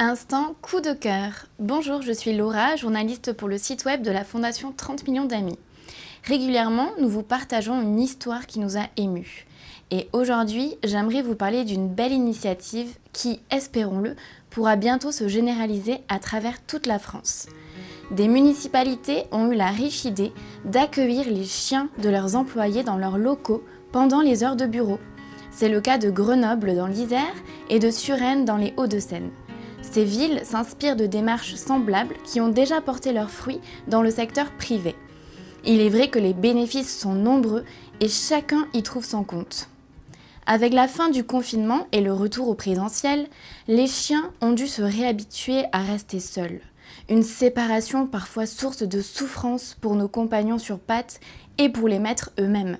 Instant coup de cœur. Bonjour, je suis Laura, journaliste pour le site web de la Fondation 30 millions d'amis. Régulièrement, nous vous partageons une histoire qui nous a émus. Et aujourd'hui, j'aimerais vous parler d'une belle initiative qui, espérons-le, pourra bientôt se généraliser à travers toute la France. Des municipalités ont eu la riche idée d'accueillir les chiens de leurs employés dans leurs locaux pendant les heures de bureau. C'est le cas de Grenoble dans l'Isère et de Suresnes dans les Hauts-de-Seine. Ces villes s'inspirent de démarches semblables qui ont déjà porté leurs fruits dans le secteur privé. Il est vrai que les bénéfices sont nombreux et chacun y trouve son compte. Avec la fin du confinement et le retour au présentiel, les chiens ont dû se réhabituer à rester seuls. Une séparation parfois source de souffrance pour nos compagnons sur pattes et pour les maîtres eux-mêmes.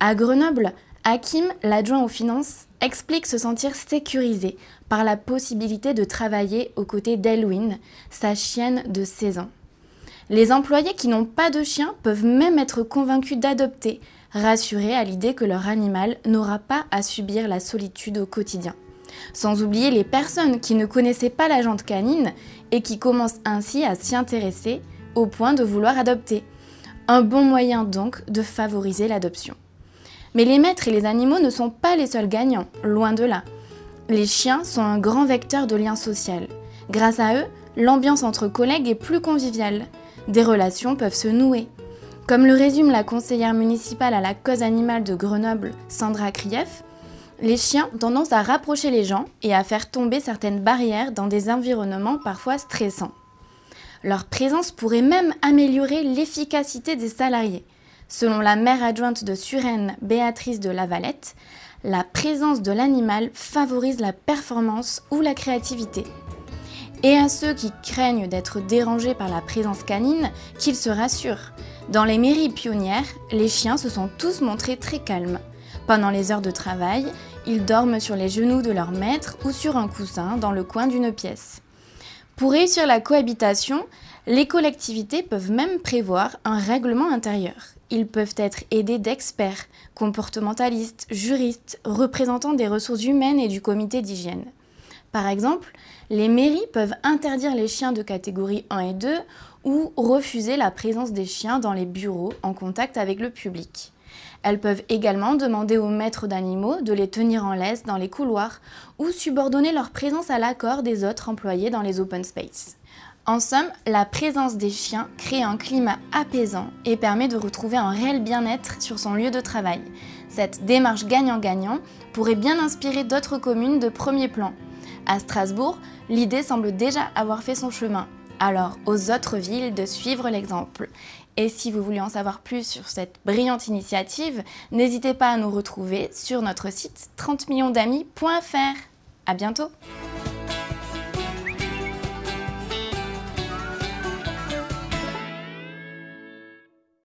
À Grenoble, Hakim, l'adjoint aux finances, explique se sentir sécurisé par la possibilité de travailler aux côtés d'Elwin, sa chienne de 16 ans. Les employés qui n'ont pas de chien peuvent même être convaincus d'adopter, rassurés à l'idée que leur animal n'aura pas à subir la solitude au quotidien. Sans oublier les personnes qui ne connaissaient pas la jante canine et qui commencent ainsi à s'y intéresser au point de vouloir adopter. Un bon moyen donc de favoriser l'adoption. Mais les maîtres et les animaux ne sont pas les seuls gagnants, loin de là. Les chiens sont un grand vecteur de lien social. Grâce à eux, l'ambiance entre collègues est plus conviviale. Des relations peuvent se nouer. Comme le résume la conseillère municipale à la cause animale de Grenoble, Sandra Krief, les chiens ont tendance à rapprocher les gens et à faire tomber certaines barrières dans des environnements parfois stressants. Leur présence pourrait même améliorer l'efficacité des salariés. Selon la mère adjointe de Suresnes, Béatrice de Lavalette, la présence de l'animal favorise la performance ou la créativité. Et à ceux qui craignent d'être dérangés par la présence canine, qu'ils se rassurent. Dans les mairies pionnières, les chiens se sont tous montrés très calmes. Pendant les heures de travail, ils dorment sur les genoux de leur maître ou sur un coussin dans le coin d'une pièce. Pour réussir la cohabitation, les collectivités peuvent même prévoir un règlement intérieur. Ils peuvent être aidés d'experts, comportementalistes, juristes, représentants des ressources humaines et du comité d'hygiène. Par exemple, les mairies peuvent interdire les chiens de catégorie 1 et 2 ou refuser la présence des chiens dans les bureaux en contact avec le public. Elles peuvent également demander aux maîtres d'animaux de les tenir en laisse dans les couloirs ou subordonner leur présence à l'accord des autres employés dans les open space. En somme, la présence des chiens crée un climat apaisant et permet de retrouver un réel bien-être sur son lieu de travail. Cette démarche gagnant-gagnant pourrait bien inspirer d'autres communes de premier plan. À Strasbourg, l'idée semble déjà avoir fait son chemin. Alors aux autres villes de suivre l'exemple. Et si vous voulez en savoir plus sur cette brillante initiative, n'hésitez pas à nous retrouver sur notre site 30millionsdamis.fr. À bientôt!